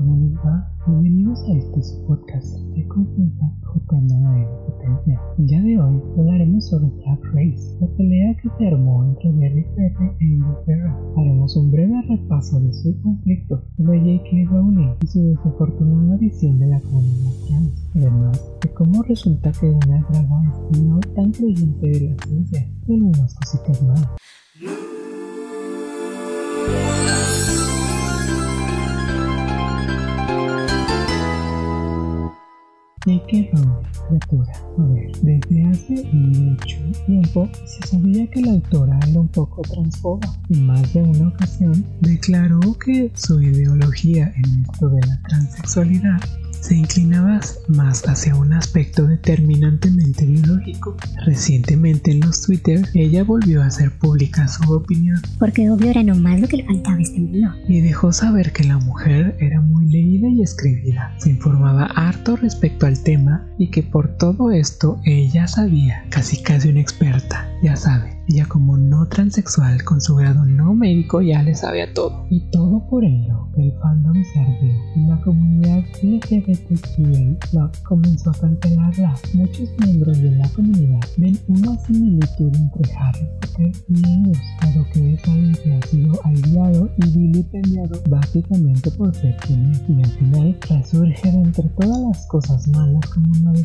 ¿cómo les va? Bienvenidos a este su podcast de confianza JNM Potencia. El día de hoy hablaremos sobre Drag Race, la pelea que se armó entre Berry Pepe e Inglaterra. Haremos un breve repaso de su conflicto sobre J.K. Rowling y su desafortunada visión de la comunidad trans. Además de cómo resulta que una draga es no tan creyente de la ciencia y algunas cositas más. J.K. Rowling, criatura. A ver, desde hace mucho tiempo se sabía que la autora era un poco transfoba. En más de una ocasión declaró que su ideología en esto de la transexualidad se inclinaba más hacia un aspecto determinantemente biológico. Recientemente en los Twitter, ella volvió a hacer pública su opinión. Porque obvio era nomás lo que le faltaba a este mundo. Y dejó saber que la mujer era muy leída y escribida. Se informaba harto respecto al tema y que por todo esto ella sabía, casi casi una experta, ya sabe. Ella como no transexual con su grado no médico ya le sabe a todo. Y todo por ello el fandom se ardió y la comunidad LGBTQA comenzó a cancelarla. Muchos miembros de la comunidad ven una similitud entre Harry Potter y ellos, dado que es alguien que ha sido aislado y vilipendiado básicamente por ser quien y al final resurge de entre todas las cosas malas como una de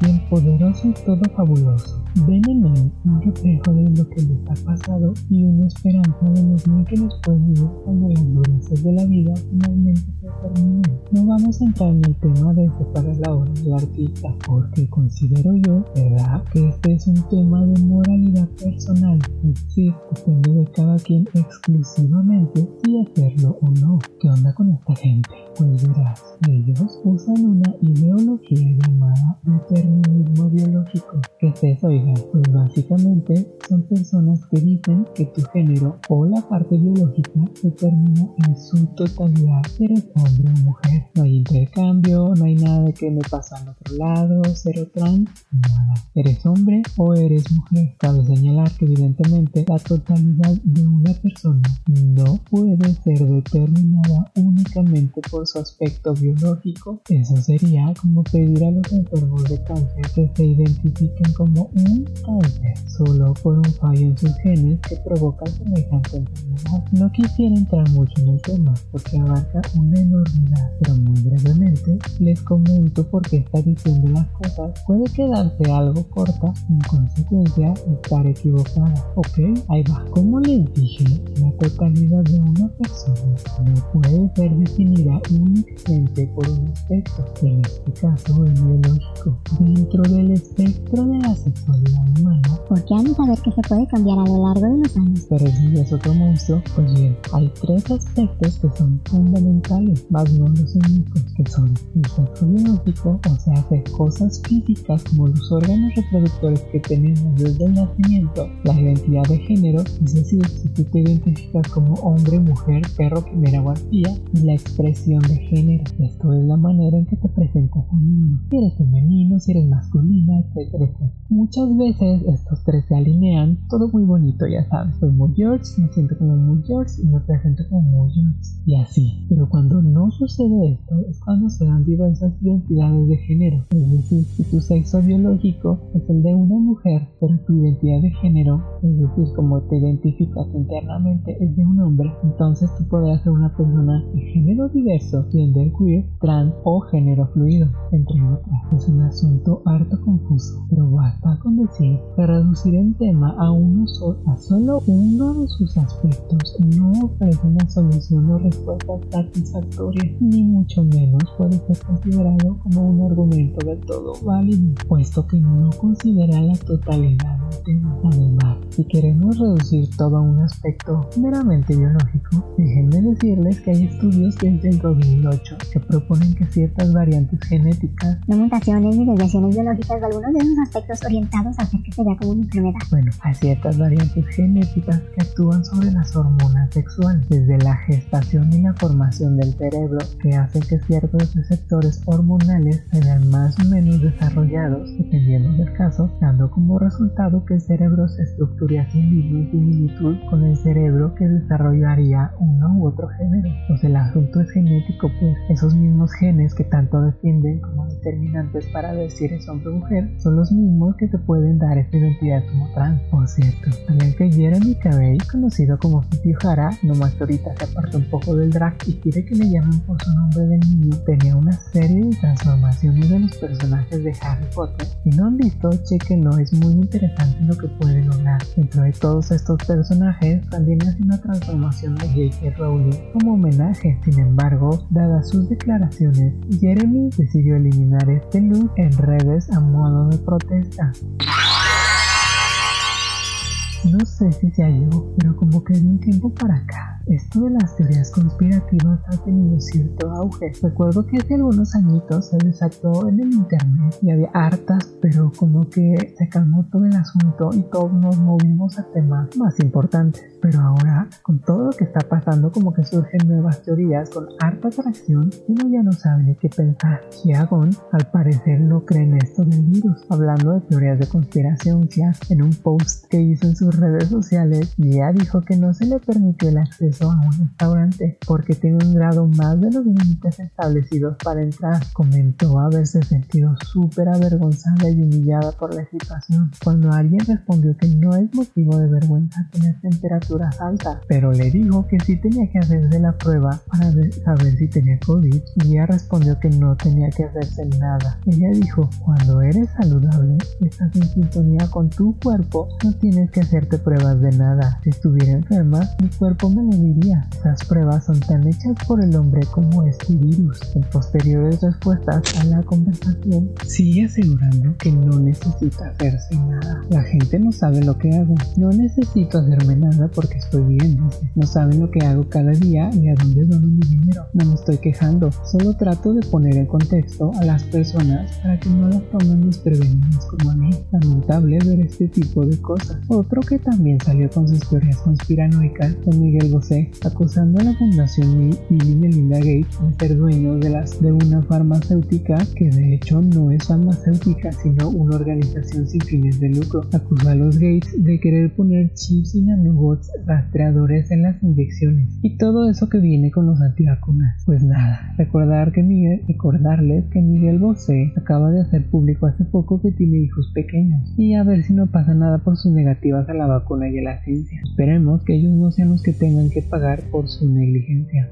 bien poderoso y todo fabuloso. Ven en él un reflejo de lo que les ha pasado y una esperanza de los que nos pueden ir cuando las dureces de la vida finalmente se terminen. No vamos a entrar en el tema de separar la obra del artista, porque considero yo, ¿verdad?, que este es un tema de moralidad personal, es decir, depende de cada quien exclusivamente si hacerlo o no. ¿Qué onda con esta gente? Pues verás, ellos usan una ideología llamada determinismo biológico. ¿Qué es eso, oigan? Pues básicamente son personas que dicen que tu género o la parte biológica determina en su totalidad eres hombre o mujer. No hay intercambio, no hay nada que me pasa al otro lado, cero trans, nada. Eres hombre o eres mujer. Cabe señalar que evidentemente la totalidad de una persona no puede ser determinada únicamente por su aspecto biológico. Eso sería como pedir a los enfermos de cáncer que se identifiquen como un cáncer solo por un fallo en sus genes que provoca semejante enfermedad. No quisiera entrar mucho en el tema porque abarca una enormidad, pero muy brevemente les comento por qué está diciendo las cosas puede quedarse algo corta, en consecuencia estar equivocada. Ok, ahí va. Como les dije, la totalidad de una persona no puede ser definida únicamente por un aspecto, en este caso el biológico, dentro del espectro de la sexualidad humana. Porque han de saber que se puede cambiar a lo largo de los años. Pero si es otro monstruo, pues bien, hay tres aspectos que son fundamentales, más no los únicos, que son el sexo biológico, o sea, hacer cosas físicas como los órganos reproductores que tenemos desde el nacimiento, la identidad de género, es decir, si tú te identificas como hombre, mujer, perro, quimera o arpía, y la expresión de género. Esto es la manera en que te presentas a mundo. Si eres femenino, si eres masculina, etcétera. Muchas veces estos tres se alinean, todo muy bonito, ya sabes. Soy muy George, me siento como muy George y me presento como muy George. Y así. Pero cuando no sucede esto, es cuando se dan diversas identidades de género. Es decir, si tu sexo biológico es el de una mujer, pero tu identidad de género, es decir, como te identificas internamente, es de un hombre, entonces tú podrás ser una persona de género diverso, gender queer, trans o género fluido, entre otras. Es un asunto harto confuso, pero basta con decir que reducir el tema a, uno a solo uno de sus aspectos. No ofrece una solución o respuesta satisfactoria, ni mucho menos puede ser considerado como un argumento del todo válido, puesto que no considera la totalidad Además, si queremos reducir todo a un aspecto meramente biológico, déjenme decirles que hay estudios desde el 2008 que proponen que ciertas variantes genéticas, no mutaciones ni desviaciones biológicas de algunos de esos aspectos orientados a hacer que se vea como una enfermedad. Bueno, hay ciertas variantes genéticas que actúan sobre las hormonas sexuales, desde la gestación y la formación del cerebro, que hacen que ciertos receptores hormonales se vean más o menos desarrollados, dependiendo del caso, dando como resultado que el cerebro se estructure a sí mismo en similitud con el cerebro que desarrollaría uno u otro género. Pues el asunto es genético, pues esos mismos genes que tanto defienden como determinantes para ver si eres hombre o mujer son los mismos que te pueden dar esta identidad como trans. Por cierto, también que Jeremy Cabey, conocido como Kitty Hara, nomás ahorita se aparta un poco del drag y quiere que le llamen por su nombre del niño, tenía una serie de transformaciones de los personajes de Harry Potter. Si no han visto, chequenlo, es muy interesante lo que puede lograr. Dentro de todos estos personajes, también hace una transformación de J.K. Rowling como homenaje. Sin embargo, dadas sus declaraciones, Jeremy decidió eliminar este look en redes a modo de protesta. No sé si se halló, pero como que de un tiempo para acá, esto de las teorías conspirativas ha tenido cierto auge. Recuerdo que hace algunos añitos se desató en el internet y había hartas, pero como que se calmó todo el asunto y todos nos movimos a temas más importantes. Pero ahora, con todo lo que está pasando, como que surgen nuevas teorías con harta atracción uno ya no sabe ni qué pensar. Xiagon, al parecer, no cree en esto del virus. Hablando de teorías de conspiración, ya en un post que hizo en sus redes sociales, ya dijo que no se le permitió el acceso a un restaurante porque tiene un grado más de los límites establecidos para entrar. Comentó haberse sentido súper avergonzada y humillada por la situación cuando alguien respondió que no es motivo de vergüenza tener temperatura alta, pero le dijo que sí tenía que hacerse la prueba para saber si tenía COVID y ella respondió que no tenía que hacerse nada. Ella dijo, cuando eres saludable, estás en sintonía con tu cuerpo, no tienes que hacerte pruebas de nada. Si estuviera enferma, mi cuerpo me lo diría. Esas pruebas son tan hechas por el hombre como este virus. En posteriores respuestas a la conversación, sigue asegurando que no necesita hacerse nada. La gente no sabe lo que hago. No necesito hacerme nada porque estoy bien, No saben lo que hago cada día ni a dónde dono mi dinero. No me estoy quejando, solo trato de poner en contexto a las personas para que no las tomen desprevenidas como a mí. Lamentable ver este tipo de cosas. Otro que también salió con sus teorías conspiranoicas fue Miguel Bosé, acusando a la fundación Bill y Melinda Gates de ser dueños de una farmacéutica que de hecho no es farmacéutica sino una organización sin fines de lucro. Acusó a los Gates de querer poner chips y nanobots rastreadores en las inyecciones y todo eso que viene con los antivacunas. Pues nada, recordar que Miguel, recordarles que Miguel Bosé acaba de hacer público hace poco que tiene hijos pequeños y a ver si no pasa nada por sus negativas a la vacuna y a la ciencia. Esperemos que ellos no sean los que tengan que pagar por su negligencia.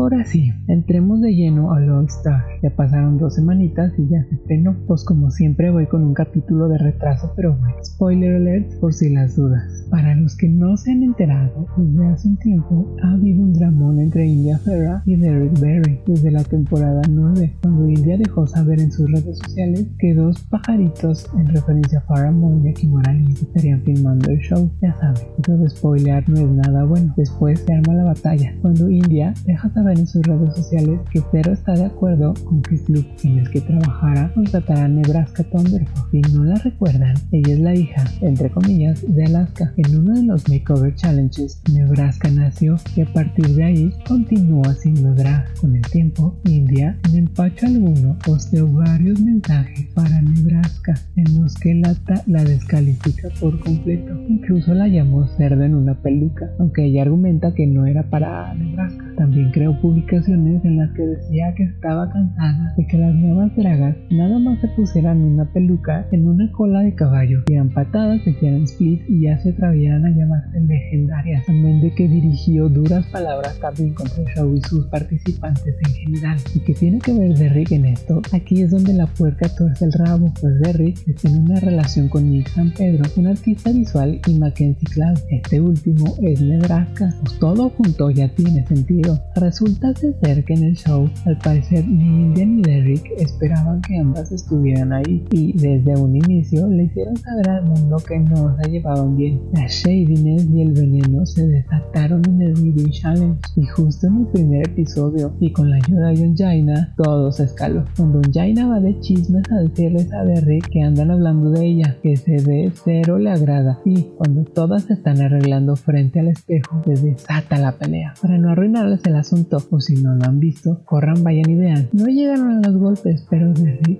Ahora sí, entremos de lleno a All Star. Ya pasaron dos semanitas y ya se estrenó. Pues como siempre voy con un capítulo de retraso, pero bueno, spoiler alert por si las dudas. Para los que no se han enterado, desde hace un tiempo ha habido un dramón entre India Ferra y Derek Berry desde la temporada 9, cuando India dejó saber en sus redes sociales que dos pajaritos en referencia a Farrah Moon y Morales estarían filmando el show. Ya saben, de spoiler no es nada bueno. Después se arma la batalla, cuando India deja saber en sus redes sociales que Zero está de acuerdo con que el en el que trabajara contratará a Nebraska Thunderhawks. Si no la recuerdan, ella es la hija, entre comillas, de Alaska. En uno de los Makeover Challenges, Nebraska nació y a partir de ahí continuó haciendo drag. Con el tiempo, India, en empacho alguno, posteó varios mensajes para Nebraska en los que la, la descalifica por completo. Incluso la llamó cerdo en una peluca, aunque ella argumenta que no era para Nebraska. También creó publicaciones en las que decía que estaba cansada de que las nuevas dragas nada más se pusieran una peluca en una cola de caballo, dieran patadas, se hicieran split y ya se atrevieran a llamarse legendarias. También de que dirigió duras palabras también contra el show y sus participantes en general. ¿Y que tiene que ver Derrick en esto? Aquí es donde la puerca tuerce el rabo, pues Derrick está en una relación con Nick San Pedro, un artista visual, y Mackenzie Cloud. Este último es Nebraska. Pues todo junto ya tiene sentido Resulta ser que en el show, al parecer ni India ni Derrick esperaban que ambas estuvieran ahí y desde un inicio le hicieron saber al mundo que no se llevaban bien. Las shadiness y el veneno se desataron en el Meeting Challenge y justo en el primer episodio y con la ayuda de Jaina todo se escaló. Cuando Jaina va de chismes a decirles a Derrick que andan hablando de ella, que se ve cero le agrada y cuando todas se están arreglando frente al espejo se desata la pelea. Para no arruinar cuál es el asunto, o si no lo han visto, corran, vayan y vean. No llegaron a los golpes, pero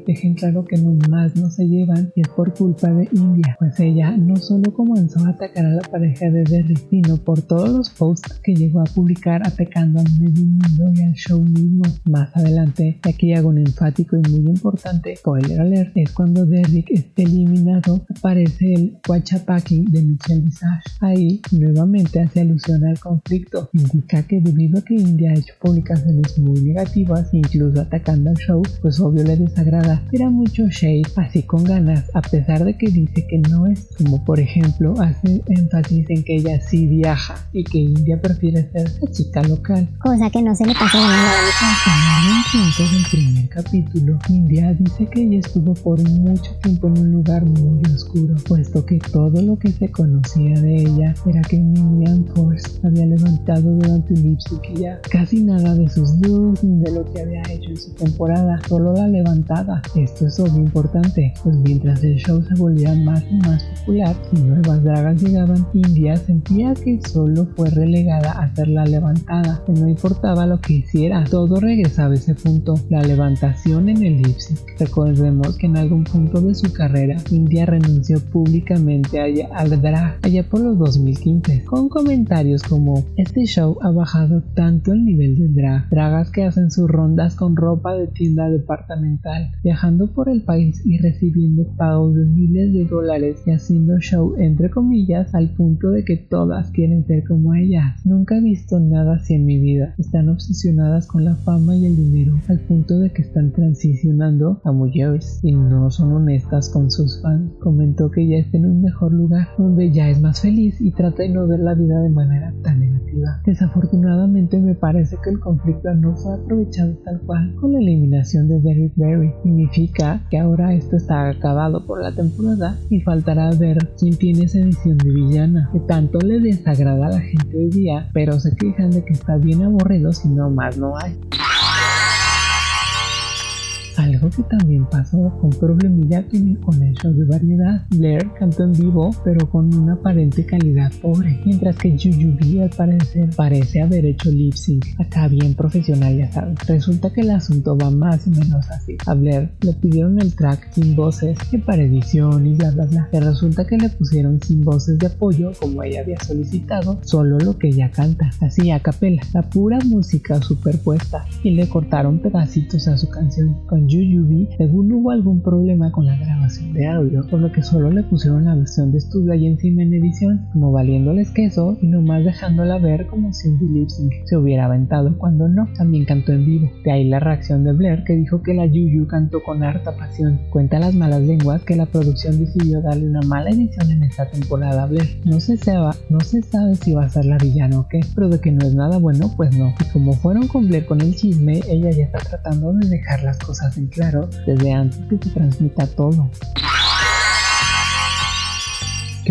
dejen claro que nomás no se llevan y es por culpa de India, pues ella no solo comenzó a atacar a la pareja de Derrick, sino por todos los posts que llegó a publicar atacando al medio mundo y al show mismo. Más adelante, aquí hago un enfático y muy importante spoiler alert, es cuando Derrick es eliminado, aparece el Wachapaki de Michelle Visage. Ahí nuevamente hace alusión al conflicto, indica que debido a que India ha hecho publicaciones muy negativas, incluso atacando al show, pues obvio le desagrada, era mucho shade, así con ganas, a pesar de que dice que no es, como por ejemplo hace énfasis en que ella sí viaja y que India prefiere ser la chica local. Cosa que no se le pasa de nada En el primer capítulo, India dice que ella estuvo por mucho tiempo en un lugar muy oscuro, puesto que todo lo que se conocía de ella era que Minion Force había levantado durante un lip casi nada de sus looks ni de lo que había hecho en su temporada, solo la levantada. Esto es obvio importante, pues mientras el show se volvía más y más popular y nuevas dragas llegaban, India sentía que solo fue relegada a ser la levantada, que no importaba lo que hiciera, todo regresaba a ese punto, la levantación en el lip Recordemos que en algún punto de su carrera, India renunció públicamente al drag allá por los 2015, con comentarios como este show ha bajado tanto el nivel de drag, dragas que hacen sus rondas con ropa de tienda departamental, viajando por el país y recibiendo pagos de miles de dólares y haciendo show entre comillas al punto de que todas quieren ser como ellas. Nunca he visto nada así en mi vida. Están obsesionadas con la fama y el dinero al punto de que están transicionando a mujeres y no son honestas con sus fans. Comentó que ya está en un mejor lugar donde ya es más feliz y trata de no ver la vida de manera tan negativa. Desafortunadamente me parece que el conflicto no fue aprovechado tal cual con la eliminación de Derrick Berry. Significa que ahora esto está acabado por la temporada y faltará ver quién tiene esa edición de villana que tanto le desagrada a la gente hoy día, pero se quejan de que está bien aburrido si no más no hay. Algo que también pasó con problemilla con el show de variedad. Blair cantó en vivo, pero con una aparente calidad pobre, mientras que Jujubee al parecer parece haber hecho lip sync. Acá bien profesional, ya saben. Resulta que el asunto va más o menos así. A Blair le pidieron el track sin voces, que para edición y bla bla bla. Y resulta que le pusieron sin voces de apoyo, como ella había solicitado, solo lo que ella canta, así a capela, la pura música superpuesta, y le cortaron pedacitos a su canción con Yuyubi, según hubo algún problema con la grabación de audio, por lo que solo le pusieron la versión de estudio ahí encima en edición, como valiéndoles queso y nomás dejándola ver como si un lip se hubiera aventado cuando no, también cantó en vivo. De ahí la reacción de Blair que dijo que la Yuyu cantó con harta pasión. Cuenta las malas lenguas que la producción decidió darle una mala edición en esta temporada a Blair. No se sabe, no se sabe si va a ser la villana o qué, pero de que no es nada bueno, pues no. Y como fueron con Blair con el chisme, ella ya está tratando de dejar las cosas claro desde antes que se transmita todo.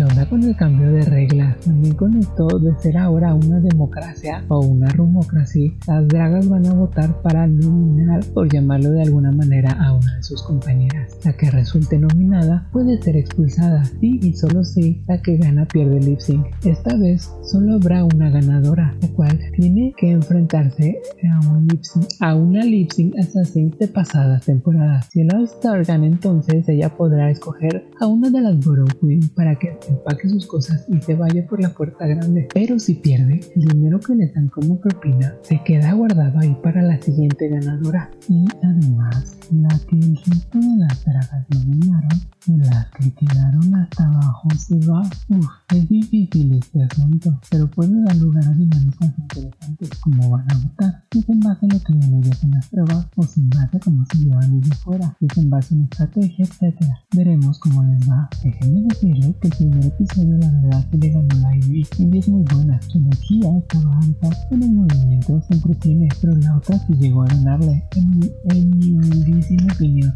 ¿Qué onda con el cambio de reglas? También con esto de ser ahora una democracia o una rumocracia, las dragas van a votar para nominar, por llamarlo de alguna manera, a una de sus compañeras. La que resulte nominada puede ser expulsada, sí y solo si la que gana pierde el lip sync. Esta vez solo habrá una ganadora, la cual tiene que enfrentarse a un lip sync, a una lip sync assassin de pasadas temporadas. Si el All Star gana entonces, ella podrá escoger a una de las Borough Queen para que empaque sus cosas y se vaya por la puerta grande. Pero si pierde, el dinero que le dan como propina se queda guardado ahí para la siguiente ganadora. Y además, la que el resto de las dragas nominaron las que quedaron hasta abajo se va. Uf, es difícil este asunto, pero puede dar lugar a dinámicas interesantes como van a votar, si es en base a lo que ven ellos en las pruebas o sin base a cómo se llevan ellos fuera, si es en base estrategia, etc. Veremos cómo les va. Déjenme decirles que el primer episodio la verdad que le ganó la Ivy y es muy buena. Su energía estaba alta, en el movimiento se entretiene, pero la otra sí llegó a ganarle, en en mi humildísima opinión.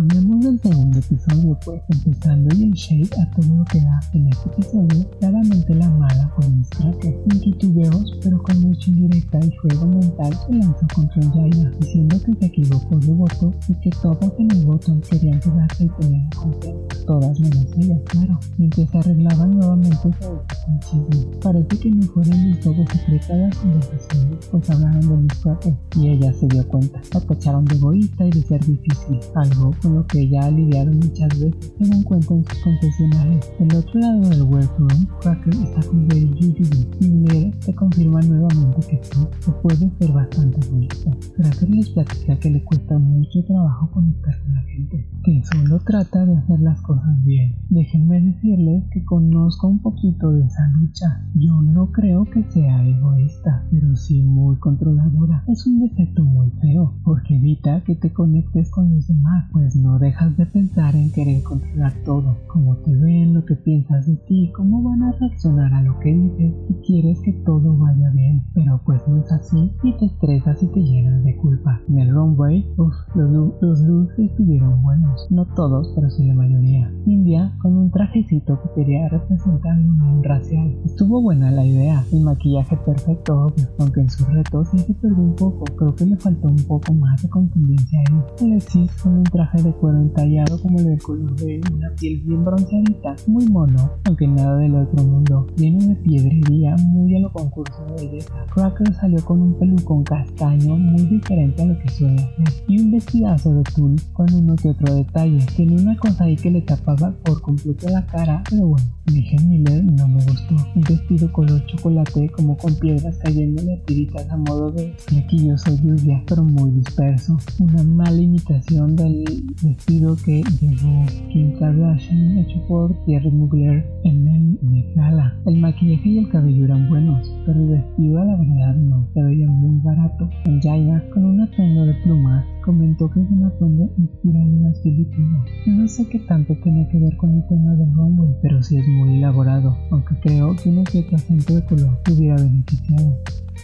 Hablemos del segundo episodio, pues, empezando y el shade a todo lo que da en este episodio, claramente la mala fue Miss Tracker, sin titubeos, pero con mucha indirecta y juego mental se lanzó contra Jaina, diciendo que se equivocó de voto y que todos en el voto querían quedarse y tenían confianza. Todas menos ella, claro. Mientras arreglaban nuevamente se un chisme. Parece que no fueron del todo secretas las conversaciones, pues hablaron de mis cuates y ella se dio cuenta. La tacharon de egoísta y de ser difícil, algo que ha lidiado muchas veces, según cuenta en sus confesionales. El otro lado del workroom, Cracker está con Baby Judy y Blair te confirma nuevamente que sí, se puede ser bastante bonito. Cracker les platica que le cuesta mucho trabajo conectar con la gente, que solo trata de hacer las cosas bien. Déjenme decirles que conozco un poquito de esa lucha. Yo no creo que sea egoísta, pero sí muy controladora. Es un defecto muy feo, porque evita que te conectes con los demás, pues no dejas de pensar en querer controlar todo, cómo te ven, lo que piensas de ti, cómo van a reaccionar a lo que dices y quieres que todo vaya bien, pero pues no es así y te estresas y te llenas de culpa. En el runway, uff, los, los looks estuvieron buenos, no todos, pero sí la mayoría. India con un trajecito que quería representar un racial. Estuvo buena la idea, el maquillaje perfecto, obvio, aunque en sus retos sí se perdió un poco, creo que le faltó un poco más de contundencia ahí. Alexis con un traje de cuero entallado como el del color de una piel bien bronceadita, muy mono, aunque nada del otro mundo, lleno de piedrería, muy a lo concurso de belleza. Cracker salió con un pelucón castaño muy diferente a lo que suele hacer, y un vestidazo de tul con uno que otro detalle. Tenía una cosa ahí que le tapaba por completo la cara, pero bueno, dije Miller no me gustó. Un vestido color chocolate como con piedras cayéndole a tiritas a modo de flequillos o lluvia, pero muy disperso. Una mala imitación del vestido que llevó Kim Kardashian hecho por Thierry Mugler en el Met Gala. El maquillaje y el cabello eran buenos, pero el vestido a la verdad no, se veía muy barato. En Jaina, con un atuendo de plumas, comentó que es un atuendo inspirado en las Filipinas. No sé qué tanto tenía que ver con el tema del runway, pero sí es muy elaborado, aunque creo que uno que otro acento de color hubiera beneficiado.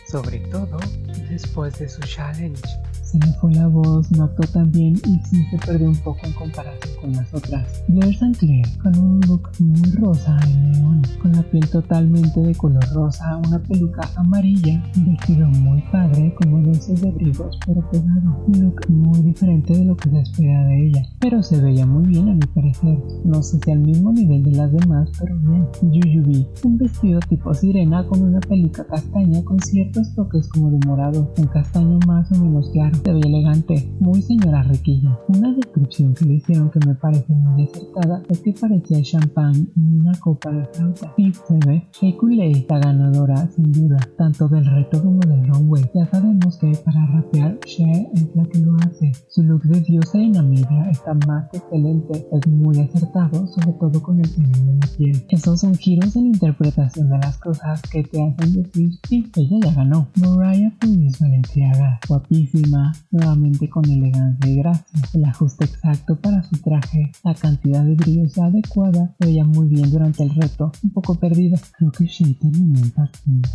Sobre todo después de su challenge. Le fue la voz, no actuó tan bien y sí se perdió un poco en comparación con las otras. Blair Sinclair, con un look muy rosa y neón, con la piel totalmente de color rosa, una peluca amarilla, vestido muy padre, como de esos de abrigos pero pegado. Un look muy diferente de lo que se espera de ella, pero se veía muy bien a mi parecer. No sé si al mismo nivel de las demás, pero bien. Yuyubi, un vestido tipo sirena con una peluca castaña con ciertos toques como de morado, un castaño más o menos claro se ve elegante, muy señora Requilla. Una descripción que le hicieron que me parece muy acertada es que parecía champán en una copa de fruta. Sí, se ve. Shea la ganadora, sin duda, tanto del reto como del runway. Ya sabemos que para rapear, Shea es la que lo hace. Su look de diosa y Namibia está más excelente, es muy acertado, sobre todo con el tema de la piel. Esos son giros en interpretación de las cosas que te hacen decir, sí, ella ya ganó. Mariah Pulis Valenciaga, guapísima, nuevamente con elegancia y gracia. El ajuste exacto para su traje, la cantidad de brillos adecuada, se veía muy bien durante el reto, un poco perdida. Creo que Shea terminó impactante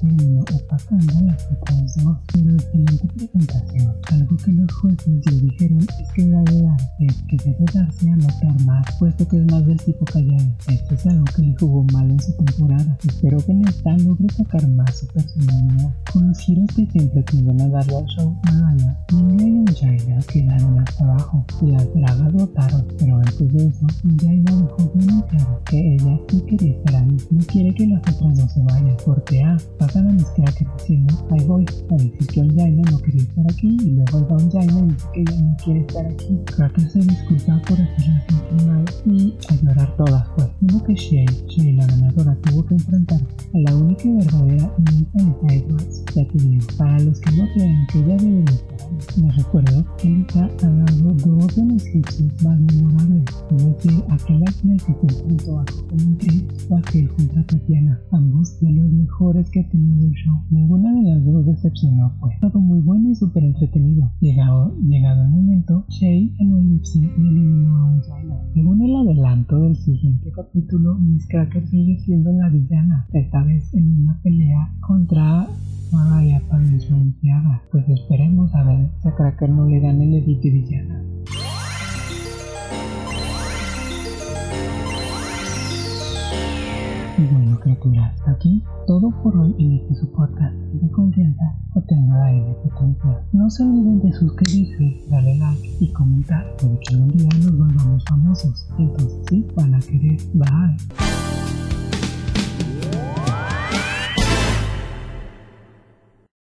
opacando las otras dos, pero excelente presentación. Algo que los jueces le dijeron es que era de arte, que debe darse a notar más, puesto que es más del tipo callado. Esto es algo que le jugó mal en su temporada. Espero que en esta logre sacar más su personalidad. Con los giros que siempre tienden a darle al show, Mariah India y Jaina quedaron hasta abajo y las dragas votaron, pero antes de eso, Jaina dejó bien claro que ella sí quería estar ahí, no quiere que las otras dos se vayan, porque A, pasan a mis crackers diciendo, ahí voy, a decir que Jaina no quería estar aquí y luego va Jaina dice que ella no quiere estar aquí. Cracker se disculpa por hacerla sentir mal y a llorar todas pues. Uno que Shay, Shay la ganadora, tuvo que enfrentarse a la única y verdadera Lisa Edwards, ya que digo, para los que no crean que ella debe estar me recuerdo que Lisa ha dado dos de los hits más memorables, es decir, aquel Atlético junto a Coco Chris o aquel contra Tatiana, ambos de los mejores que ha tenido el show. Ninguna de las dos decepcionó, pues todo muy bueno y súper entretenido. Llegado, llegado el momento, Shay en el lip sync eliminó a un Según el adelanto del siguiente capítulo, Miss Cracker sigue siendo la villana, esta vez en una pelea contra Mariah Paris Valenciaga. Pues esperemos a ver si a Cracker no le dan el edit de villana. Y bueno, criaturas, aquí todo por hoy en este su podcast de confianza Hotel N Potencia. No se olviden de suscribirse, darle like y comentar, porque algún día nos volvamos famosos. Entonces sí, van a querer. Bye.